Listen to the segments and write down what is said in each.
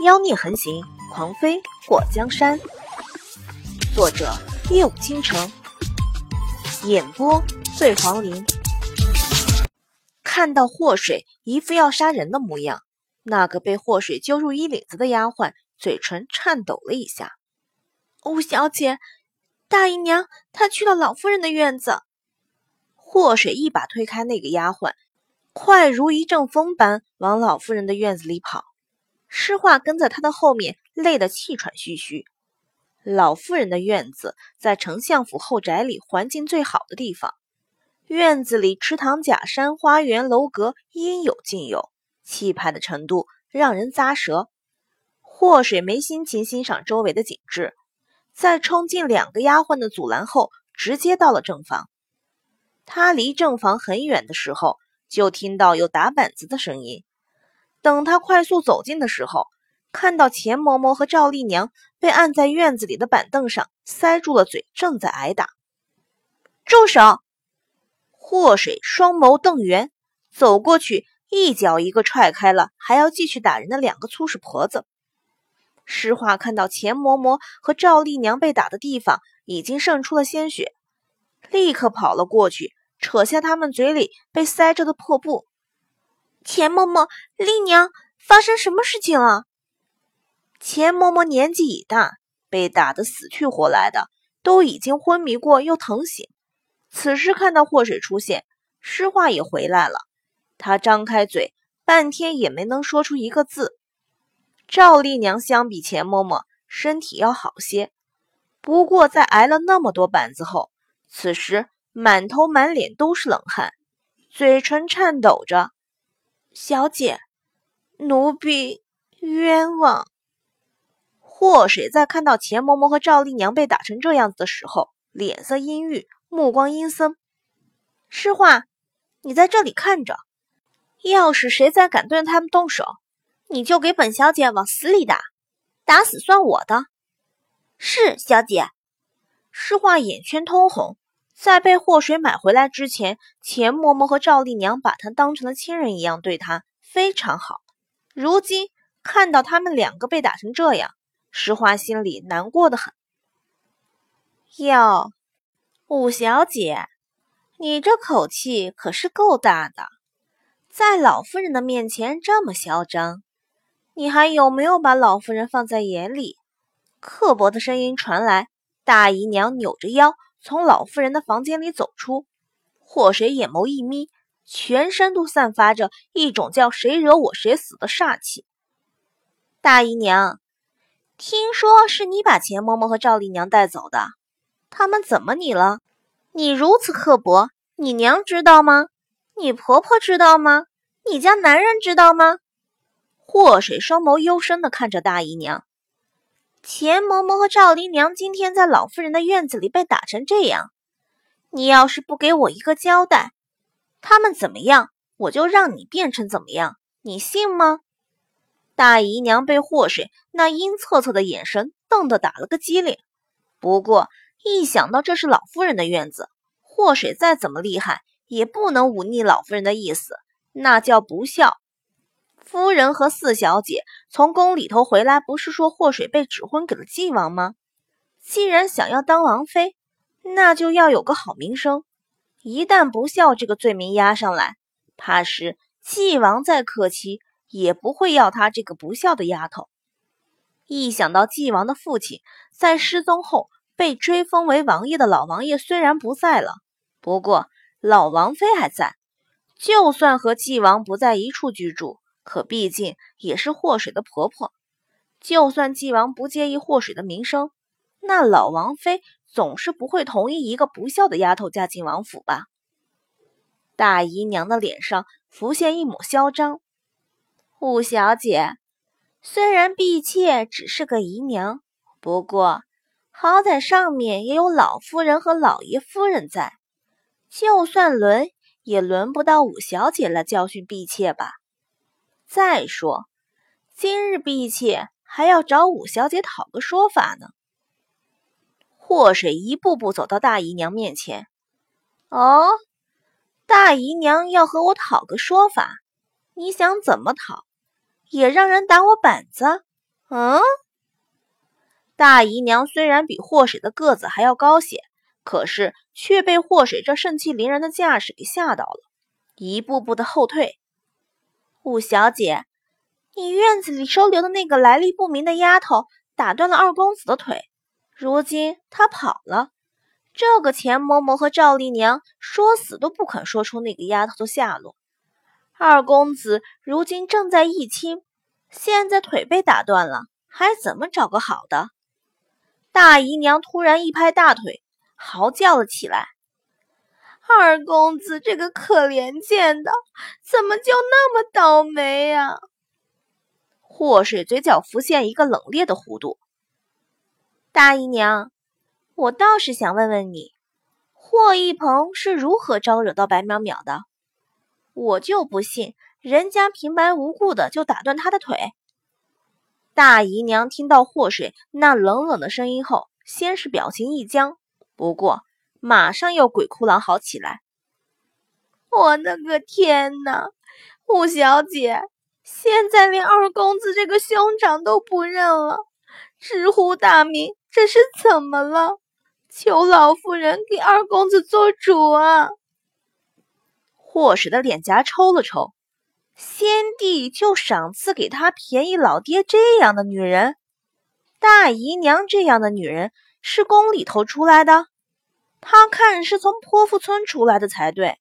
妖孽横行，狂飞过江山。作者：夜舞倾城，演播：醉黄林。看到祸水一副要杀人的模样，那个被祸水揪入衣领子的丫鬟嘴唇颤抖了一下。五小姐，大姨娘她去了老夫人的院子。祸水一把推开那个丫鬟，快如一阵风般往老夫人的院子里跑。诗画跟在他的后面，累得气喘吁吁。老夫人的院子在丞相府后宅里环境最好的地方，院子里池塘、假山、花园、楼阁应有尽有，气派的程度让人咂舌。祸水没心情欣赏周围的景致，在冲进两个丫鬟的阻拦后，直接到了正房。他离正房很远的时候，就听到有打板子的声音。等他快速走近的时候，看到钱嬷嬷和赵丽娘被按在院子里的板凳上，塞住了嘴，正在挨打。住手！祸水双眸瞪圆，走过去，一脚一个踹开了还要继续打人的两个粗使婆子。诗画看到钱嬷嬷和赵丽娘被打的地方已经渗出了鲜血，立刻跑了过去，扯下他们嘴里被塞着的破布。钱嬷嬷、丽娘，发生什么事情了？钱嬷嬷年纪已大，被打得死去活来的，都已经昏迷过又疼醒。此时看到祸水出现，诗画也回来了。他张开嘴，半天也没能说出一个字。赵丽娘相比钱嬷嬷，身体要好些，不过在挨了那么多板子后，此时满头满脸都是冷汗，嘴唇颤抖着。小姐，奴婢冤枉。祸水在看到钱嬷嬷和赵丽娘被打成这样子的时候，脸色阴郁，目光阴森。诗画，你在这里看着，要是谁再敢对他们动手，你就给本小姐往死里打，打死算我的。是小姐。诗画眼圈通红。在被祸水买回来之前，钱嬷嬷和赵丽娘把她当成了亲人一样对她，非常好。如今看到他们两个被打成这样，石花心里难过的很。哟，五小姐，你这口气可是够大的，在老夫人的面前这么嚣张，你还有没有把老夫人放在眼里？刻薄的声音传来，大姨娘扭着腰。从老妇人的房间里走出，祸水眼眸一眯，全身都散发着一种叫谁惹我谁死的煞气。大姨娘，听说是你把钱嬷嬷和赵丽娘带走的，他们怎么你了？你如此刻薄，你娘知道吗？你婆婆知道吗？你家男人知道吗？祸水双眸幽深的看着大姨娘。钱嬷嬷和赵姨娘今天在老夫人的院子里被打成这样，你要是不给我一个交代，他们怎么样，我就让你变成怎么样，你信吗？大姨娘被祸水那阴恻恻的眼神瞪得打了个激灵。不过一想到这是老夫人的院子，祸水再怎么厉害，也不能忤逆老夫人的意思，那叫不孝。夫人和四小姐从宫里头回来，不是说祸水被指婚给了纪王吗？既然想要当王妃，那就要有个好名声。一旦不孝这个罪名压上来，怕是纪王再客气也不会要她这个不孝的丫头。一想到纪王的父亲在失踪后被追封为王爷的老王爷虽然不在了，不过老王妃还在，就算和纪王不在一处居住。可毕竟也是祸水的婆婆，就算纪王不介意祸水的名声，那老王妃总是不会同意一个不孝的丫头嫁进王府吧？大姨娘的脸上浮现一抹嚣张。五小姐，虽然婢妾只是个姨娘，不过好歹上面也有老夫人和老爷夫人在，就算轮也轮不到五小姐来教训婢妾吧？再说，今日婢妾还要找五小姐讨个说法呢。祸水一步步走到大姨娘面前。哦，大姨娘要和我讨个说法，你想怎么讨？也让人打我板子？嗯，大姨娘虽然比祸水的个子还要高些，可是却被祸水这盛气凌人的架势给吓到了，一步步的后退。五小姐，你院子里收留的那个来历不明的丫头打断了二公子的腿，如今她跑了。这个钱嬷嬷和赵丽娘说死都不肯说出那个丫头的下落。二公子如今正在议亲。现在腿被打断了，还怎么找个好的？大姨娘突然一拍大腿，嚎叫了起来：“二公子这个可怜见的，怎么就那么倒霉呀？”祸水嘴角浮现一个冷冽的弧度。大姨娘，我倒是想问问你，霍一鹏是如何招惹到白淼淼的？我就不信。人家平白无故的就打断他的腿。大姨娘听到祸水那冷冷的声音后，先是表情一僵，不过马上又鬼哭狼嚎起来。我的个天哪！五小姐，现在连二公子这个兄长都不认了，直呼大名，这是怎么了？求老夫人给二公子做主啊！祸水的脸颊抽了抽。先帝就赏赐给他便宜老爹这样的女人，大姨娘这样的女人是宫里头出来的，他看是从泼妇村出来的才对。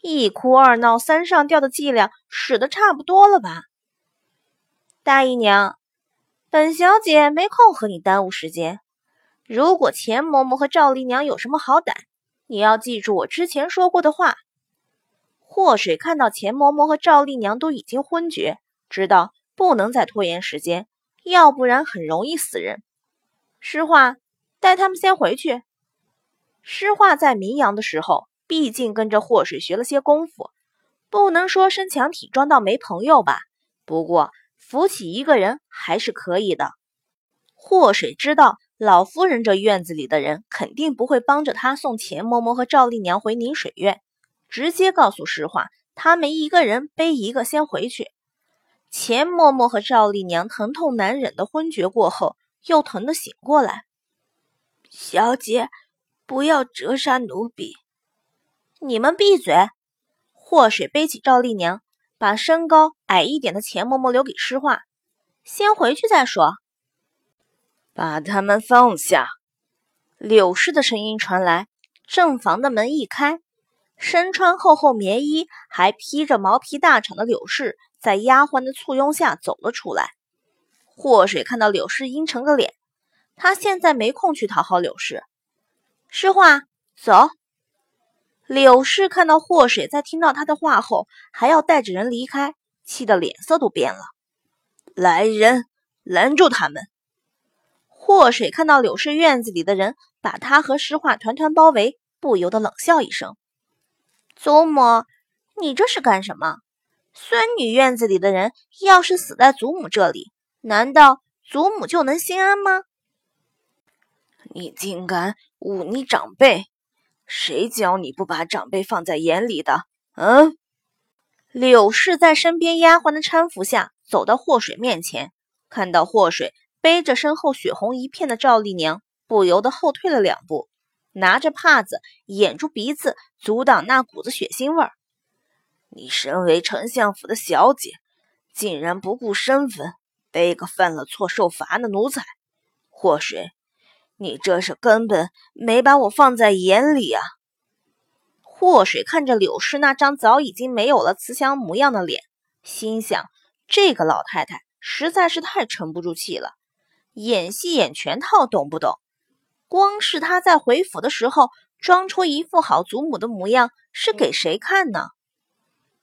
一哭二闹三上吊的伎俩使得差不多了吧？大姨娘，本小姐没空和你耽误时间。如果钱嬷嬷和赵丽娘有什么好歹，你要记住我之前说过的话。祸水看到钱嬷嬷和赵丽娘都已经昏厥，知道不能再拖延时间，要不然很容易死人。诗画带他们先回去。诗画在明阳的时候，毕竟跟着祸水学了些功夫，不能说身强体壮到没朋友吧，不过扶起一个人还是可以的。祸水知道老夫人这院子里的人肯定不会帮着他送钱嬷嬷和赵丽娘回宁水院。直接告诉实话，他们一个人背一个先回去。钱嬷嬷和赵丽娘疼痛难忍的昏厥过后，又疼的醒过来。小姐，不要折杀奴婢！你们闭嘴！祸水背起赵丽娘，把身高矮一点的钱嬷嬷留给诗画，先回去再说。把他们放下！柳氏的声音传来，正房的门一开。身穿厚厚棉衣，还披着毛皮大氅的柳氏，在丫鬟的簇拥下走了出来。祸水看到柳氏阴沉个脸，他现在没空去讨好柳氏。诗画，走。柳氏看到祸水在听到他的话后，还要带着人离开，气得脸色都变了。来人，拦住他们！祸水看到柳氏院子里的人把他和诗画团团包围，不由得冷笑一声。祖母，你这是干什么？孙女院子里的人要是死在祖母这里，难道祖母就能心安吗？你竟敢忤逆长辈！谁教你不把长辈放在眼里的？嗯？柳氏在身边丫鬟的搀扶下走到祸水面前，看到祸水背着身后血红一片的赵丽娘，不由得后退了两步。拿着帕子掩住鼻子，阻挡那股子血腥味儿。你身为丞相府的小姐，竟然不顾身份，背个犯了错受罚的奴才。祸水，你这是根本没把我放在眼里啊！祸水看着柳氏那张早已经没有了慈祥模样的脸，心想：这个老太太实在是太沉不住气了，演戏演全套，懂不懂？光是她在回府的时候装出一副好祖母的模样，是给谁看呢？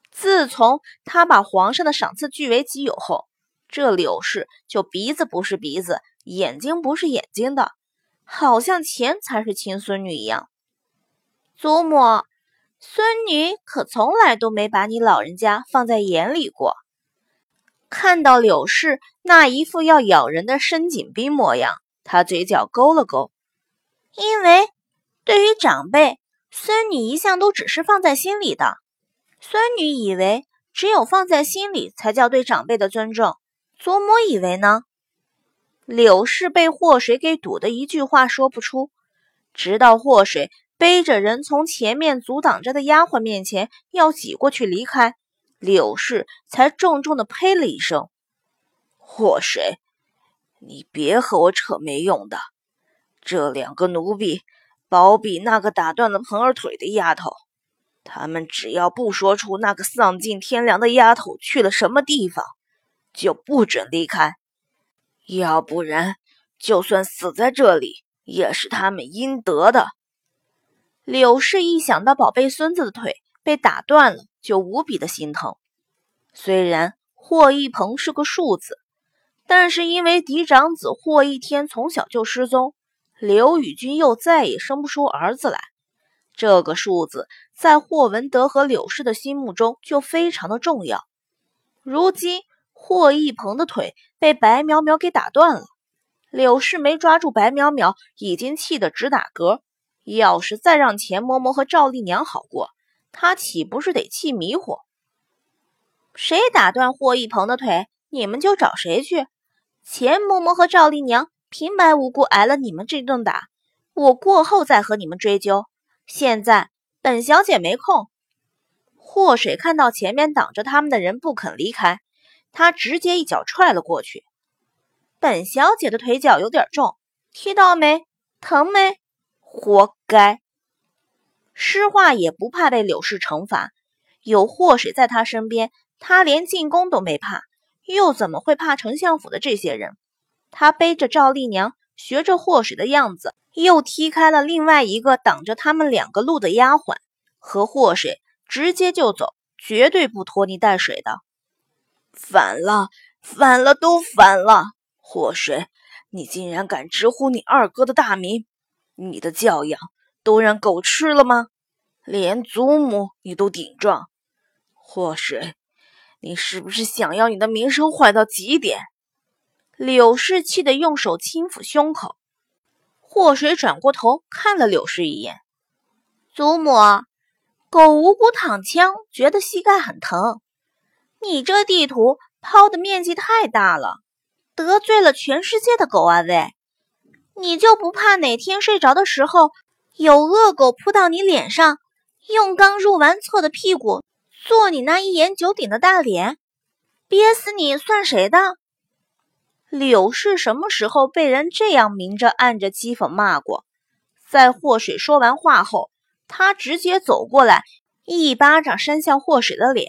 自从她把皇上的赏赐据为己有后，这柳氏就鼻子不是鼻子，眼睛不是眼睛的，好像钱才是亲孙女一样。祖母，孙女可从来都没把你老人家放在眼里过。看到柳氏那一副要咬人的深井冰模样，他嘴角勾了勾。因为对于长辈，孙女一向都只是放在心里的。孙女以为只有放在心里才叫对长辈的尊重。祖母以为呢？柳氏被祸水给堵得一句话说不出，直到祸水背着人从前面阻挡着的丫鬟面前要挤过去离开，柳氏才重重的呸了一声：“祸水，你别和我扯没用的。这两个奴婢，保比那个打断了盆儿腿的丫头，他们只要不说出那个丧尽天良的丫头去了什么地方，就不准离开。”要不然，就算死在这里，也是他们应得的。柳氏一想到宝贝孙子的腿被打断了，就无比的心疼。虽然霍一鹏是个庶子，但是因为嫡长子霍一天从小就失踪，刘宇君又再也生不出儿子来，这个庶子在霍文德和柳氏的心目中就非常的重要。如今。霍一鹏的腿被白苗苗给打断了，柳氏没抓住白苗苗，已经气得直打嗝。要是再让钱嬷嬷和赵丽娘好过，她岂不是得气迷糊？谁打断霍一鹏的腿，你们就找谁去。钱嬷嬷和赵丽娘平白无故挨了你们这顿打，我过后再和你们追究。现在本小姐没空。祸水看到前面挡着他们的人不肯离开。他直接一脚踹了过去，本小姐的腿脚有点重，踢到没？疼没？活该！诗画也不怕被柳氏惩罚，有祸水在他身边，他连进宫都没怕，又怎么会怕丞相府的这些人？他背着赵丽娘，学着祸水的样子，又踢开了另外一个挡着他们两个路的丫鬟，和祸水直接就走，绝对不拖泥带水的。反了，反了，都反了！祸水，你竟然敢直呼你二哥的大名，你的教养都让狗吃了吗？连祖母你都顶撞，祸水，你是不是想要你的名声坏到极点？柳氏气得用手轻抚胸口。祸水转过头看了柳氏一眼，祖母，狗无辜躺枪，觉得膝盖很疼。你这地图抛的面积太大了，得罪了全世界的狗啊！喂，你就不怕哪天睡着的时候，有恶狗扑到你脸上，用刚入完厕的屁股做你那一言九鼎的大脸，憋死你算谁的？柳氏什么时候被人这样明着暗着讥讽骂过？在祸水说完话后，他直接走过来，一巴掌扇向祸水的脸。